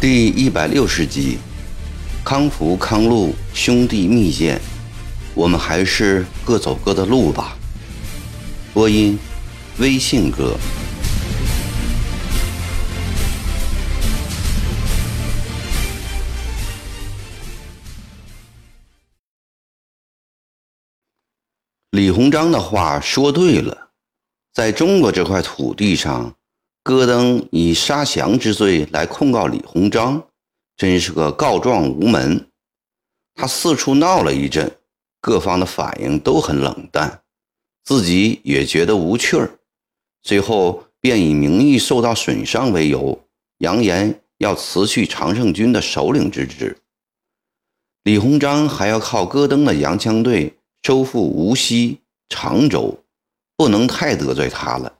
第一百六十集，康福康禄兄弟密见，我们还是各走各的路吧。播音：微信哥。李鸿章的话说对了，在中国这块土地上。戈登以杀降之罪来控告李鸿章，真是个告状无门。他四处闹了一阵，各方的反应都很冷淡，自己也觉得无趣儿。最后便以名誉受到损伤为由，扬言要辞去常胜军的首领之职。李鸿章还要靠戈登的洋枪队收复无锡、常州，不能太得罪他了。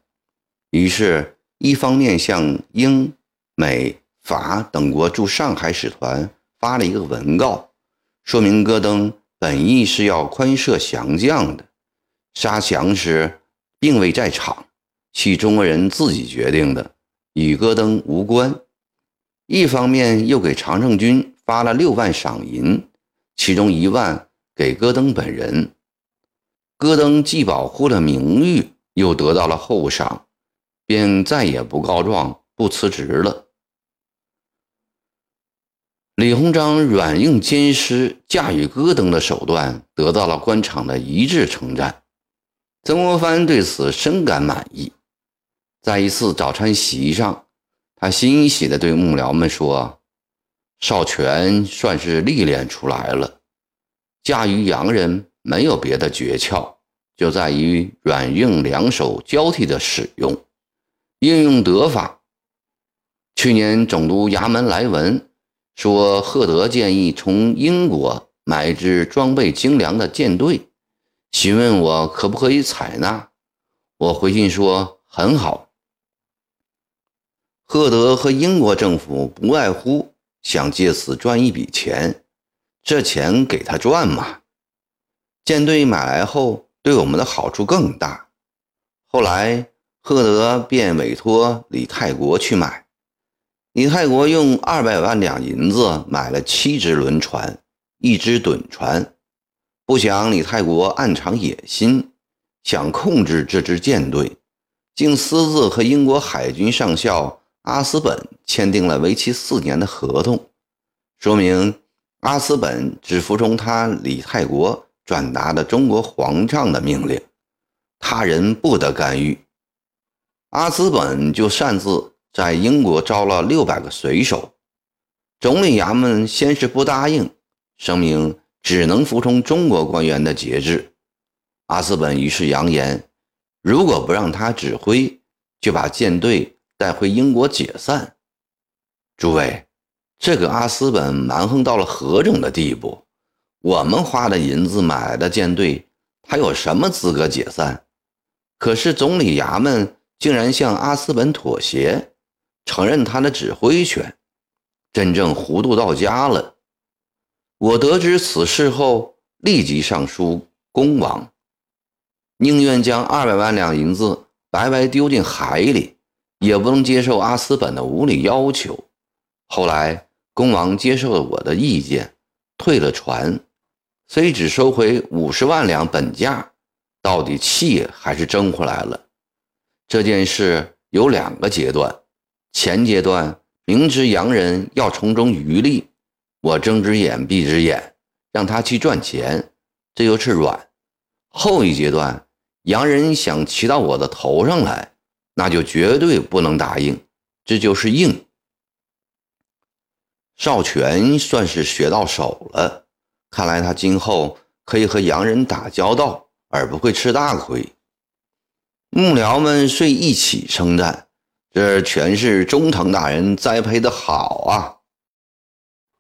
于是。一方面向英、美、法等国驻上海使团发了一个文告，说明戈登本意是要宽赦降将的，杀降时并未在场，系中国人自己决定的，与戈登无关。一方面又给常胜军发了六万赏银，其中一万给戈登本人。戈登既保护了名誉，又得到了厚赏。便再也不告状、不辞职了。李鸿章软硬兼施、驾驭戈登的手段得到了官场的一致称赞。曾国藩对此深感满意。在一次早餐席上，他欣喜地对幕僚们说：“少荃算是历练出来了，驾驭洋人没有别的诀窍，就在于软硬两手交替的使用。”应用得法。去年总督衙门来文说，赫德建议从英国买一支装备精良的舰队，询问我可不可以采纳。我回信说很好。赫德和英国政府不外乎想借此赚一笔钱，这钱给他赚嘛。舰队买来后，对我们的好处更大。后来。赫德便委托李泰国去买，李泰国用二百万两银子买了七只轮船，一只趸船。不想李泰国暗藏野心，想控制这支舰队，竟私自和英国海军上校阿斯本签订了为期四年的合同，说明阿斯本只服从他李泰国转达的中国皇上的命令，他人不得干预。阿斯本就擅自在英国招了六百个水手，总理衙门先是不答应，声明只能服从中国官员的节制。阿斯本于是扬言，如果不让他指挥，就把舰队带回英国解散。诸位，这个阿斯本蛮横到了何种的地步？我们花的银子买来的舰队，他有什么资格解散？可是总理衙门。竟然向阿斯本妥协，承认他的指挥权，真正糊涂到家了。我得知此事后，立即上书恭王，宁愿将二百万两银子白白丢进海里，也不能接受阿斯本的无理要求。后来，恭王接受了我的意见，退了船，虽只收回五十万两本价，到底气还是争回来了。这件事有两个阶段，前阶段明知洋人要从中渔利，我睁只眼闭只眼，让他去赚钱，这就是软；后一阶段，洋人想骑到我的头上来，那就绝对不能答应，这就是硬。少荃算是学到手了，看来他今后可以和洋人打交道，而不会吃大亏。幕僚们遂一起称赞：“这全是中堂大人栽培的好啊！”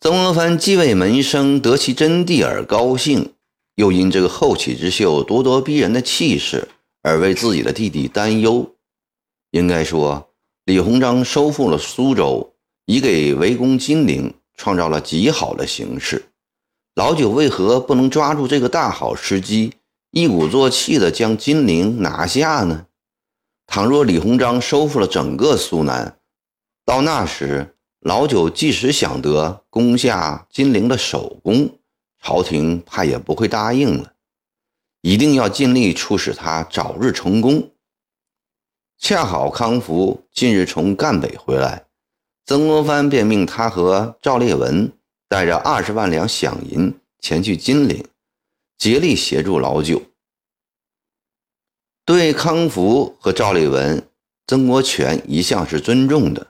曾国藩既为门生得其真谛而高兴，又因这个后起之秀咄咄逼人的气势而为自己的弟弟担忧。应该说，李鸿章收复了苏州，已给围攻金陵创造了极好的形势。老九为何不能抓住这个大好时机，一鼓作气地将金陵拿下呢？倘若李鸿章收复了整个苏南，到那时老九即使想得攻下金陵的首功，朝廷怕也不会答应了。一定要尽力促使他早日成功。恰好康福近日从赣北回来，曾国藩便命他和赵烈文带着二十万两饷银前去金陵，竭力协助老九。对康福和赵烈文，曾国荃一向是尊重的，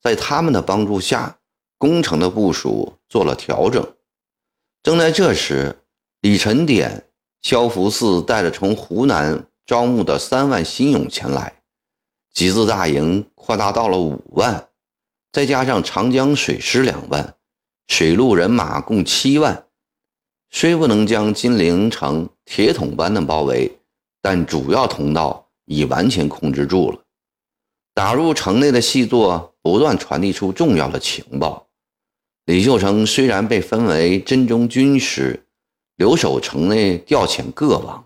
在他们的帮助下，工程的部署做了调整。正在这时，李成典、萧福四带着从湖南招募的三万新勇前来。集资大营扩大到了五万，再加上长江水师两万，水陆人马共七万。虽不能将金陵城铁桶般的包围，但主要通道已完全控制住了。打入城内的细作不断传递出重要的情报。李秀成虽然被分为真中军师，留守城内调遣各王，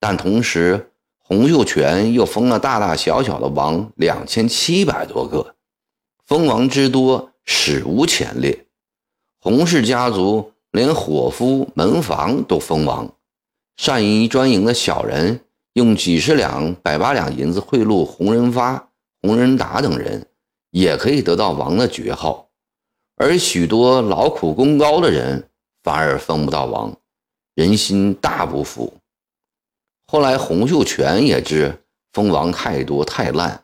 但同时。洪秀全又封了大大小小的王两千七百多个，封王之多史无前例。洪氏家族连伙夫、门房都封王，善于专营的小人用几十两、百八两银子贿赂洪仁发、洪仁达等人，也可以得到王的爵号。而许多劳苦功高的人反而封不到王，人心大不服。后来，洪秀全也知封王太多太烂，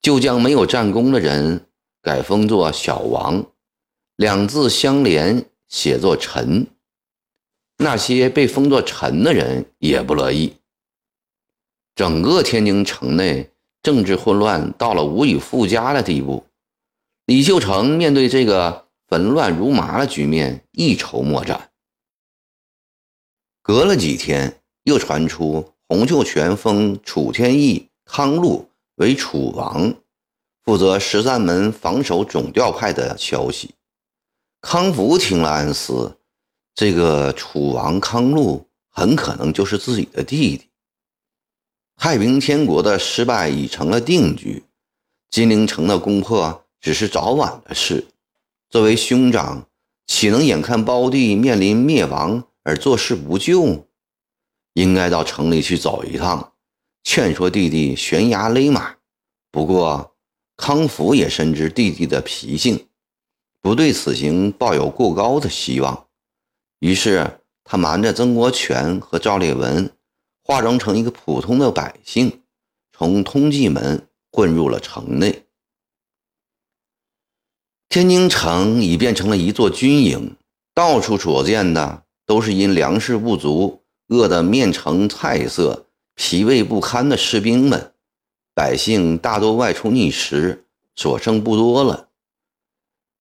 就将没有战功的人改封作小王，两字相连，写作臣。那些被封作臣的人也不乐意。整个天津城内政治混乱到了无以复加的地步。李秀成面对这个纷乱如麻的局面，一筹莫展。隔了几天，又传出。洪秀全封楚天翼、康禄为楚王，负责十三门防守总调派的消息。康福听了暗思：这个楚王康禄很可能就是自己的弟弟。太平天国的失败已成了定局，金陵城的攻破只是早晚的事。作为兄长，岂能眼看胞弟面临灭亡而坐视不救？应该到城里去走一趟，劝说弟弟悬崖勒马。不过康福也深知弟弟的脾性，不对此行抱有过高的希望。于是他瞒着曾国荃和赵烈文，化妆成一个普通的百姓，从通济门混入了城内。天津城已变成了一座军营，到处所见的都是因粮食不足。饿得面呈菜色、疲惫不堪的士兵们，百姓大多外出觅食，所剩不多了。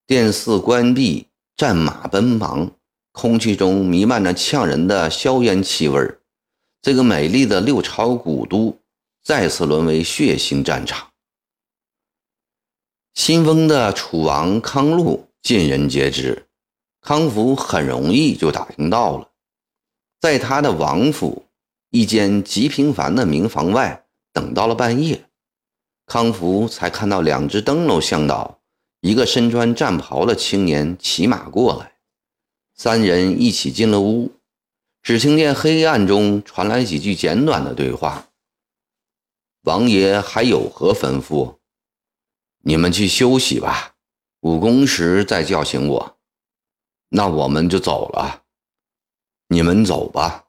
殿寺关闭，战马奔忙，空气中弥漫着呛人的硝烟气味这个美丽的六朝古都，再次沦为血腥战场。新封的楚王康禄尽人皆知，康福很容易就打听到了。在他的王府一间极平凡的民房外，等到了半夜，康福才看到两只灯笼向导，一个身穿战袍的青年骑马过来，三人一起进了屋。只听见黑暗中传来几句简短的对话：“王爷还有何吩咐？你们去休息吧，五更时再叫醒我。那我们就走了。”你们走吧。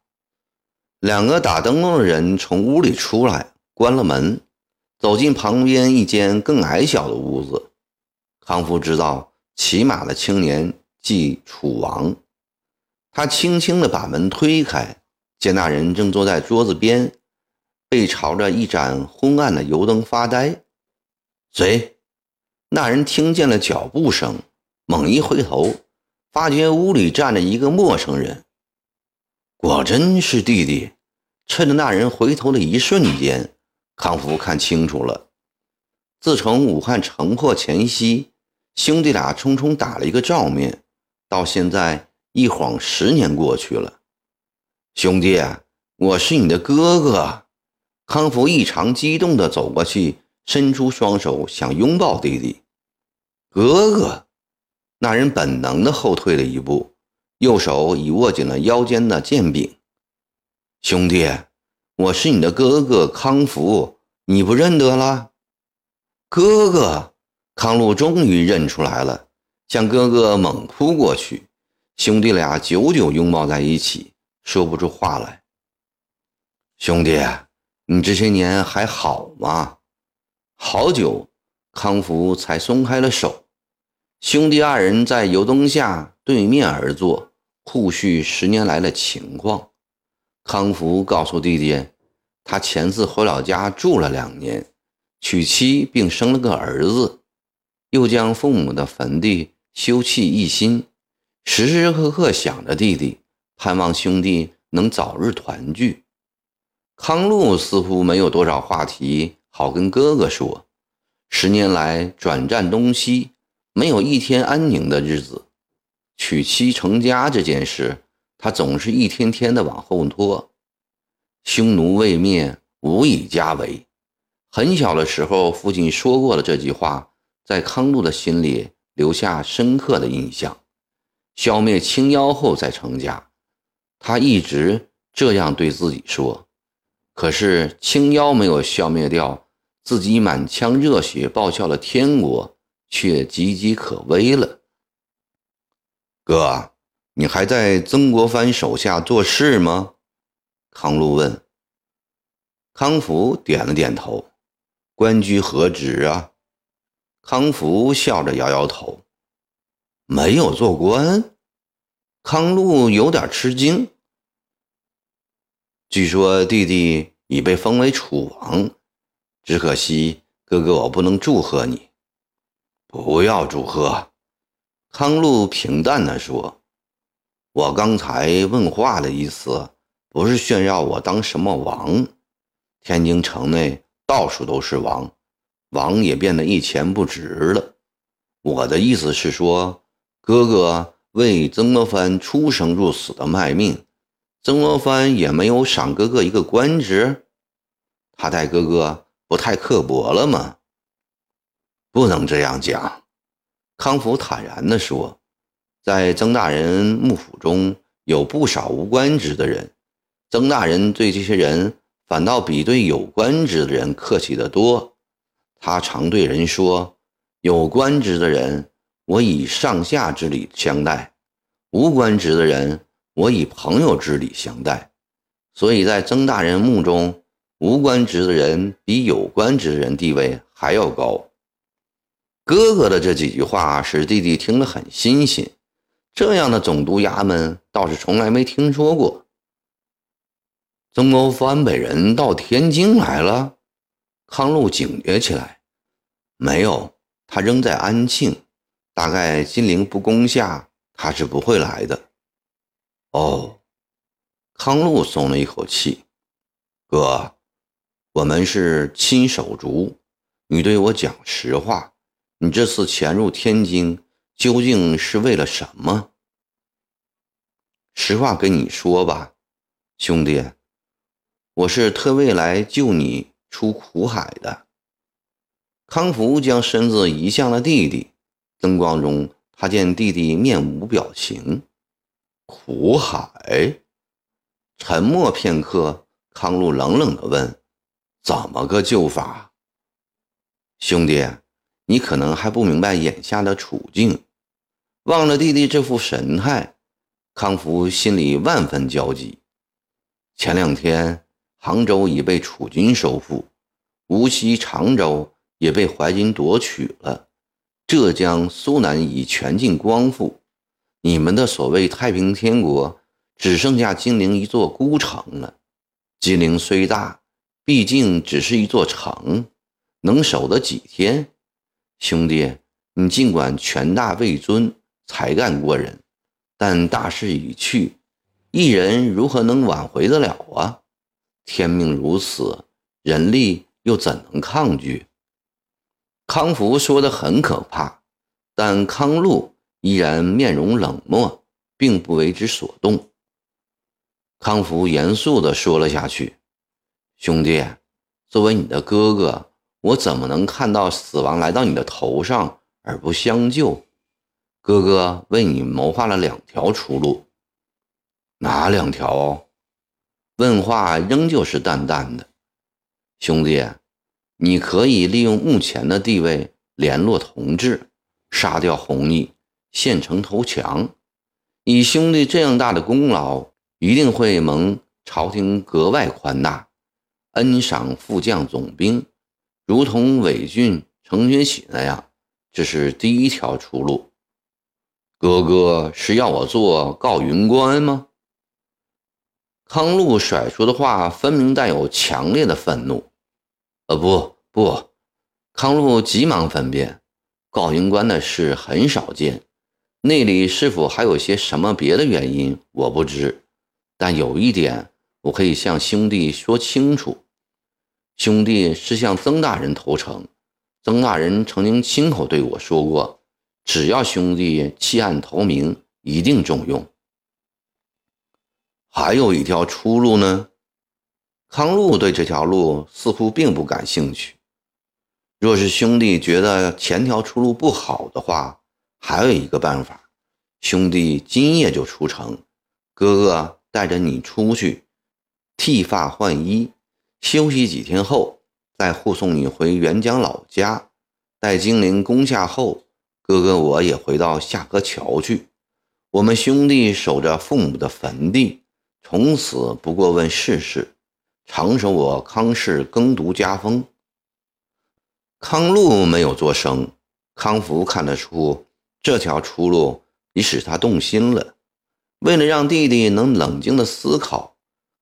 两个打灯笼的人从屋里出来，关了门，走进旁边一间更矮小的屋子。康夫知道骑马的青年即楚王，他轻轻地把门推开，见那人正坐在桌子边，背朝着一盏昏暗的油灯发呆。谁？那人听见了脚步声，猛一回头，发觉屋里站着一个陌生人。果真是弟弟！趁着那人回头的一瞬间，康福看清楚了。自从武汉城破前夕，兄弟俩匆匆打了一个照面，到现在一晃十年过去了。兄弟，我是你的哥哥。康福异常激动地走过去，伸出双手想拥抱弟弟。哥哥，那人本能地后退了一步，右手已握紧了腰间的剑柄。兄弟，我是你的哥哥康福，你不认得了？哥哥，康禄终于认出来了，向哥哥猛扑过去。兄弟俩久久拥抱在一起，说不出话来。兄弟。你这些年还好吗？好久，康福才松开了手。兄弟二人在油灯下对面而坐，互叙十年来的情况。康福告诉弟弟，他前次回老家住了两年，娶妻并生了个儿子，又将父母的坟地修葺一新，时时刻刻想着弟弟，盼望兄弟能早日团聚。康禄似乎没有多少话题好跟哥哥说，十年来转战东西，没有一天安宁的日子。娶妻成家这件事，他总是一天天的往后拖。匈奴未灭，无以家为。很小的时候，父亲说过了这句话，在康禄的心里留下深刻的印象。消灭青妖后再成家，他一直这样对自己说。可是青妖没有消灭掉，自己满腔热血报效了天国，却岌岌可危了。哥，你还在曾国藩手下做事吗？康禄问。康福点了点头。官居何职啊？康福笑着摇摇头，没有做官。康禄有点吃惊。据说弟弟已被封为楚王，只可惜哥哥我不能祝贺你。不要祝贺，康禄平淡地说：“我刚才问话的意思，不是炫耀我当什么王。天津城内到处都是王，王也变得一钱不值了。我的意思是说，哥哥为曾国藩出生入死的卖命。”曾国藩也没有赏哥哥一个官职，他待哥哥不太刻薄了吗？不能这样讲，康福坦然地说，在曾大人幕府中有不少无官职的人，曾大人对这些人反倒比对有官职的人客气得多。他常对人说：“有官职的人，我以上下之礼相待；无官职的人。”我以朋友之礼相待，所以在曾大人墓中，无官职的人比有官职的人地位还要高。哥哥的这几句话使弟弟听了很新鲜，这样的总督衙门倒是从来没听说过。曾国藩本人到天津来了，康禄警觉起来。没有，他仍在安庆，大概金陵不攻下，他是不会来的。哦，康禄松了一口气。哥，我们是亲手足，你对我讲实话，你这次潜入天津究竟是为了什么？实话跟你说吧，兄弟，我是特为来救你出苦海的。康福将身子移向了弟弟，灯光中他见弟弟面无表情。苦海，沉默片刻，康禄冷冷地问：“怎么个救法？”兄弟，你可能还不明白眼下的处境。望着弟弟这副神态，康福心里万分焦急。前两天，杭州已被楚军收复，无锡、常州也被淮军夺取了，浙江、苏南已全境光复。你们的所谓太平天国，只剩下金陵一座孤城了。金陵虽大，毕竟只是一座城，能守得几天？兄弟，你尽管权大位尊，才干过人，但大势已去，一人如何能挽回得了啊？天命如此，人力又怎能抗拒？康福说的很可怕，但康禄。依然面容冷漠，并不为之所动。康福严肃地说了下去：“兄弟，作为你的哥哥，我怎么能看到死亡来到你的头上而不相救？哥哥为你谋划了两条出路，哪两条？”问话仍旧是淡淡的。兄弟，你可以利用目前的地位联络同志，杀掉弘毅，献城投降。以兄弟这样大的功劳。一定会蒙朝廷格外宽大，恩赏副将总兵，如同韦俊、程学启那样，这是第一条出路。哥哥是要我做告云官吗？康禄甩出的话分明带有强烈的愤怒。呃，不不，康禄急忙分辨，告云官的事很少见，那里是否还有些什么别的原因，我不知。但有一点，我可以向兄弟说清楚：兄弟是向曾大人投诚，曾大人曾经亲口对我说过，只要兄弟弃暗投明，一定重用。还有一条出路呢？康禄对这条路似乎并不感兴趣。若是兄弟觉得前条出路不好的话，还有一个办法，兄弟今夜就出城，哥哥。带着你出去，剃发换衣，休息几天后，再护送你回沅江老家。待金陵攻下后，哥哥我也回到下河桥去。我们兄弟守着父母的坟地，从此不过问世事，长守我康氏耕读家风。康禄没有作声，康福看得出这条出路已使他动心了。为了让弟弟能冷静的思考，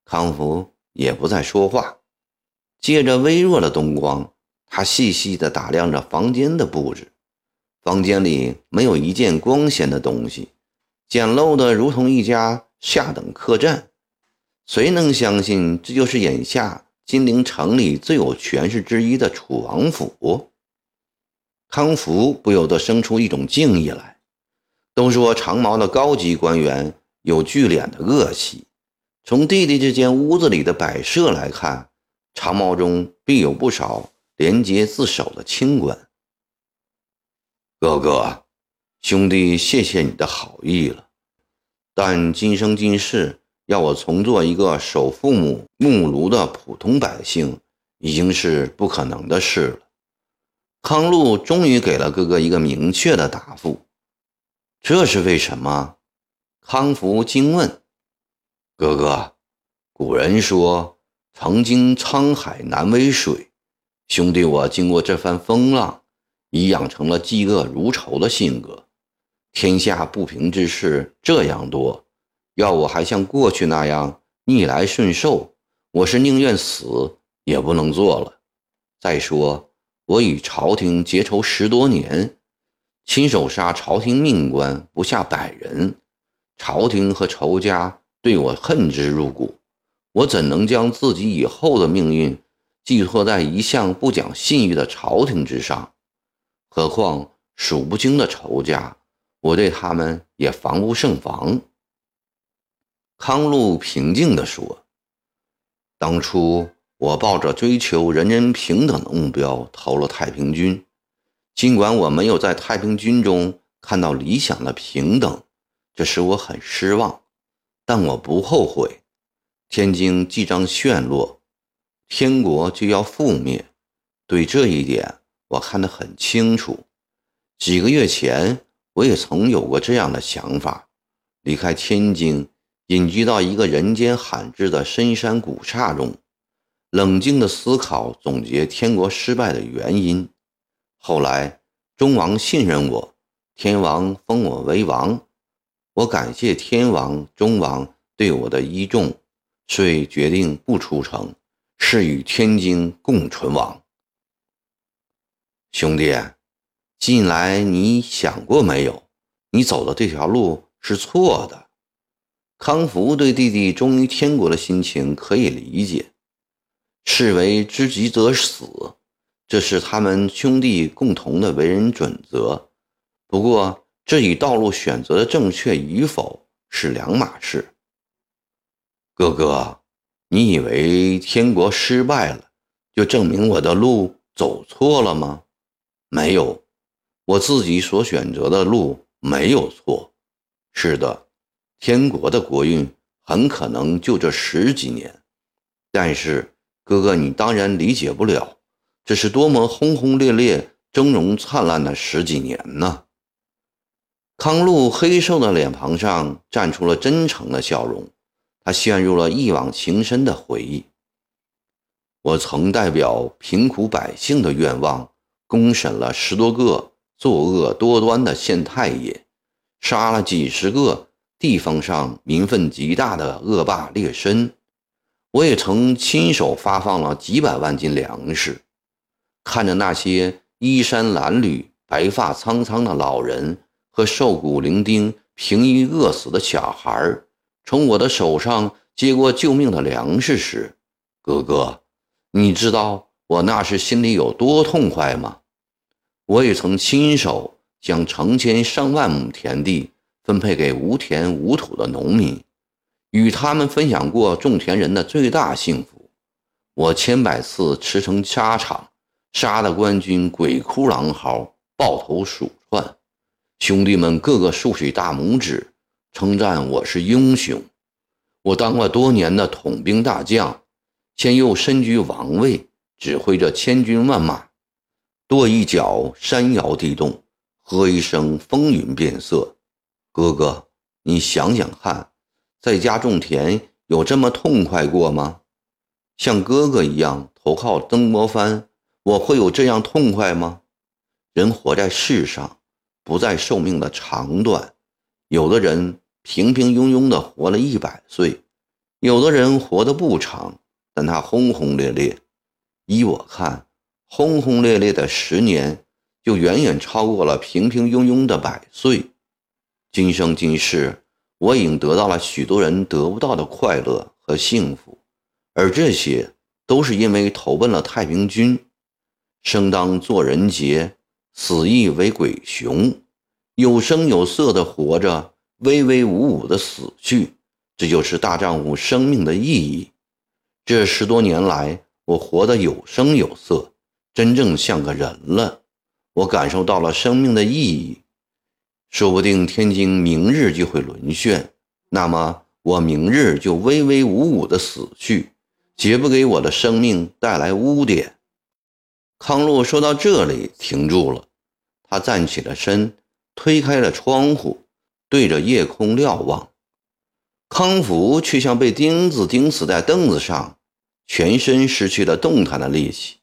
康福也不再说话。借着微弱的灯光，他细细地打量着房间的布置。房间里没有一件光鲜的东西，简陋的如同一家下等客栈。谁能相信这就是眼下金陵城里最有权势之一的楚王府？康福不由得生出一种敬意来。都说长毛的高级官员。有聚敛的恶习。从弟弟这间屋子里的摆设来看，长毛中必有不少廉洁自守的清官。哥哥，兄弟，谢谢你的好意了。但今生今世要我重做一个守父母木炉的普通百姓，已经是不可能的事了。康禄终于给了哥哥一个明确的答复。这是为什么？康福惊问：“哥哥，古人说‘曾经沧海难为水’，兄弟我经过这番风浪，已养成了嫉恶如仇的性格。天下不平之事这样多，要我还像过去那样逆来顺受，我是宁愿死也不能做了。再说，我与朝廷结仇十多年，亲手杀朝廷命官不下百人。”朝廷和仇家对我恨之入骨，我怎能将自己以后的命运寄托在一向不讲信誉的朝廷之上？何况数不清的仇家，我对他们也防不胜防。康禄平静地说：“当初我抱着追求人人平等的目标投了太平军，尽管我没有在太平军中看到理想的平等。”这使我很失望，但我不后悔。天津即将陷落，天国就要覆灭，对这一点我看得很清楚。几个月前，我也曾有过这样的想法：离开天津，隐居到一个人间罕至的深山古刹中，冷静地思考、总结天国失败的原因。后来，忠王信任我，天王封我为王。我感谢天王、中王对我的倚重，遂决定不出城，是与天津共存亡。兄弟，近来你想过没有？你走的这条路是错的。康福对弟弟忠于天国的心情可以理解，视为知己者死，这是他们兄弟共同的为人准则。不过。这与道路选择的正确与否是两码事。哥哥，你以为天国失败了，就证明我的路走错了吗？没有，我自己所选择的路没有错。是的，天国的国运很可能就这十几年，但是哥哥，你当然理解不了，这是多么轰轰烈烈、峥嵘灿烂的十几年呢！康禄黑瘦的脸庞上绽出了真诚的笑容，他陷入了一往情深的回忆。我曾代表贫苦百姓的愿望。公审了十多个作恶多端的县太爷，杀了几十个地方上民愤极大的恶霸劣绅。我也曾亲手发放了几百万斤粮食。看着那些衣衫褴褛、白发苍苍的老人和瘦骨伶仃、平抑饿死的小孩从我的手上接过救命的粮食时，哥哥，你知道？我那时心里有多痛快吗？我也曾亲手将成千上万亩田地分配给无田无土的农民，与他们分享过种田人的最大幸福。我千百次驰骋沙场，杀的官军鬼哭狼嚎，抱头鼠窜，兄弟们个个竖起大拇指，称赞我是英雄。我当过多年的统兵大将，现又身居王位。指挥着千军万马，跺一脚山摇地动，喝一声风云变色。哥哥，你想想看，在家种田有这么痛快过吗？像哥哥一样投靠曾国藩，我会有这样痛快吗？人活在世上，不在寿命的长短，有的人平平庸庸的活了一百岁，有的人活得不长，但他轰轰烈烈。依我看，轰轰烈烈的十年，就远远超过了平平庸庸的百岁。今生今世，我已经得到了许多人得不到的快乐和幸福，而这些都是因为投奔了太平军。生当作人杰，死亦为鬼雄。有声有色的活着，威威武武的死去，这就是大丈夫生命的意义。这十多年来。我活得有声有色，真正像个人了。我感受到了生命的意义。说不定天津明日就会沦陷，那么我明日就威威武武的死去，绝不给我的生命带来污点。康禄说到这里停住了，他站起了身，推开了窗户，对着夜空瞭望。康福却像被钉子钉死在凳子上。全身失去了动弹的力气，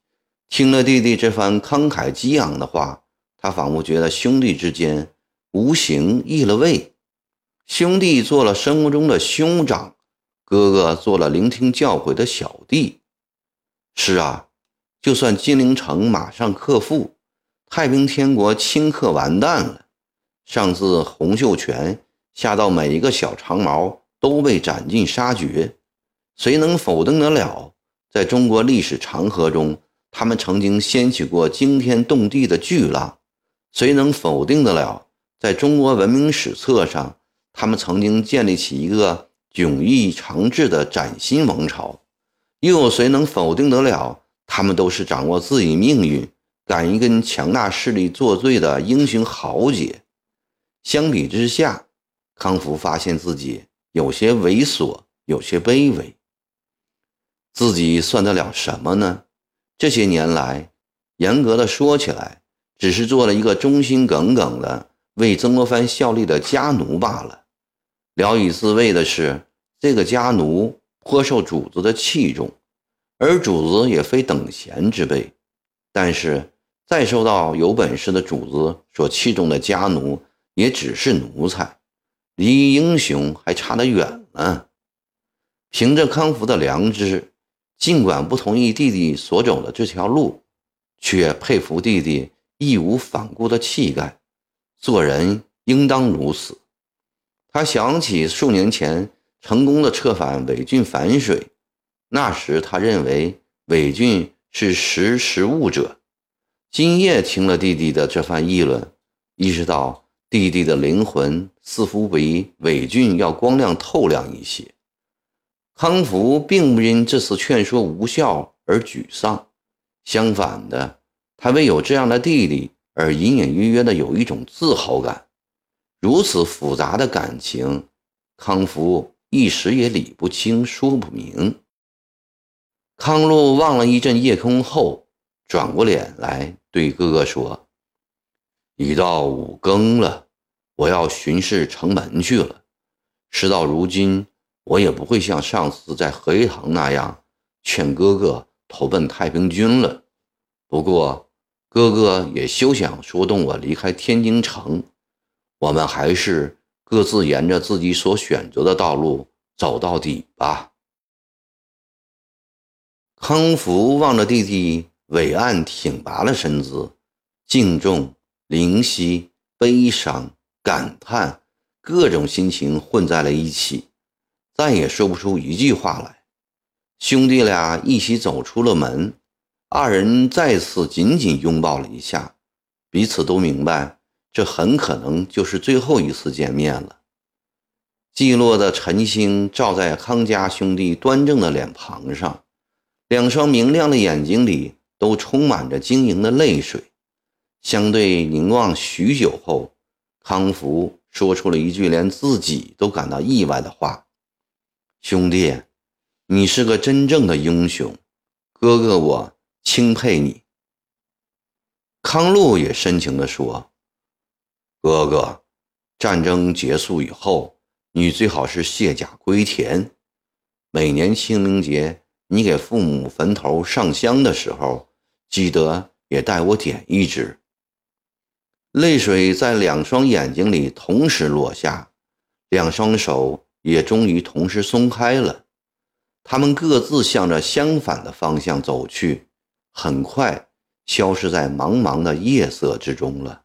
听了弟弟这番慷慨激昂的话，他仿佛觉得兄弟之间无形易了位。兄弟做了生活中的兄长，哥哥做了聆听教诲的小弟。是啊，就算金陵城马上克复，太平天国顷刻完蛋了，上自洪秀全，下到每一个小长毛都被斩尽杀绝，谁能否定得了？在中国历史长河中，他们曾经掀起过惊天动地的巨浪，谁能否定得了？在中国文明史册上，他们曾经建立起一个迥异长治的崭新王朝，又有谁能否定得了？他们都是掌握自己命运、敢于跟强大势力作对的英雄豪杰。相比之下，康福发现自己有些猥琐，有些卑微。自己算得了什么呢？这些年来，严格的说起来，只是做了一个忠心耿耿的为曾国藩效力的家奴罢了。聊以自慰的是，这个家奴颇受主子的器重，而主子也非等闲之辈。但是，再受到有本事的主子所器重的家奴，也只是奴才，离英雄还差得远呢。凭着康福的良知。尽管不同意弟弟所走的这条路，却佩服弟弟义无反顾的气概。做人应当如此。他想起数年前成功的策反伪俊反水，那时他认为伪俊是识时务者。今夜听了弟弟的这番议论，意识到弟弟的灵魂似乎比伪俊要光亮透亮一些。康福并不因这次劝说无效而沮丧，相反的，他为有这样的弟弟而隐隐约约的有一种自豪感。如此复杂的感情，康福一时也理不清，说不明。康禄望了一阵夜空后，转过脸来对哥哥说：“已到五更了，我要巡视城门去了。事到如今。”我也不会像上次在荷叶塘那样劝哥哥投奔太平军了。不过，哥哥也休想说动我离开天津城。我们还是各自沿着自己所选择的道路走到底吧。康福望着弟弟伟岸挺拔的身姿，敬重、灵犀、悲伤、感叹，各种心情混在了一起。再也说不出一句话来。兄弟俩一起走出了门，二人再次紧紧拥抱了一下，彼此都明白，这很可能就是最后一次见面了。寂落的晨星照在康家兄弟端正的脸庞上，两双明亮的眼睛里都充满着晶莹的泪水。相对凝望许久后，康福说出了一句连自己都感到意外的话。兄弟，你是个真正的英雄，哥哥我钦佩你。康禄也深情地说：“哥哥，战争结束以后，你最好是卸甲归田。每年清明节，你给父母坟头上香的时候，记得也带我点一支。”泪水在两双眼睛里同时落下，两双手。也终于同时松开了，他们各自向着相反的方向走去，很快消失在茫茫的夜色之中了。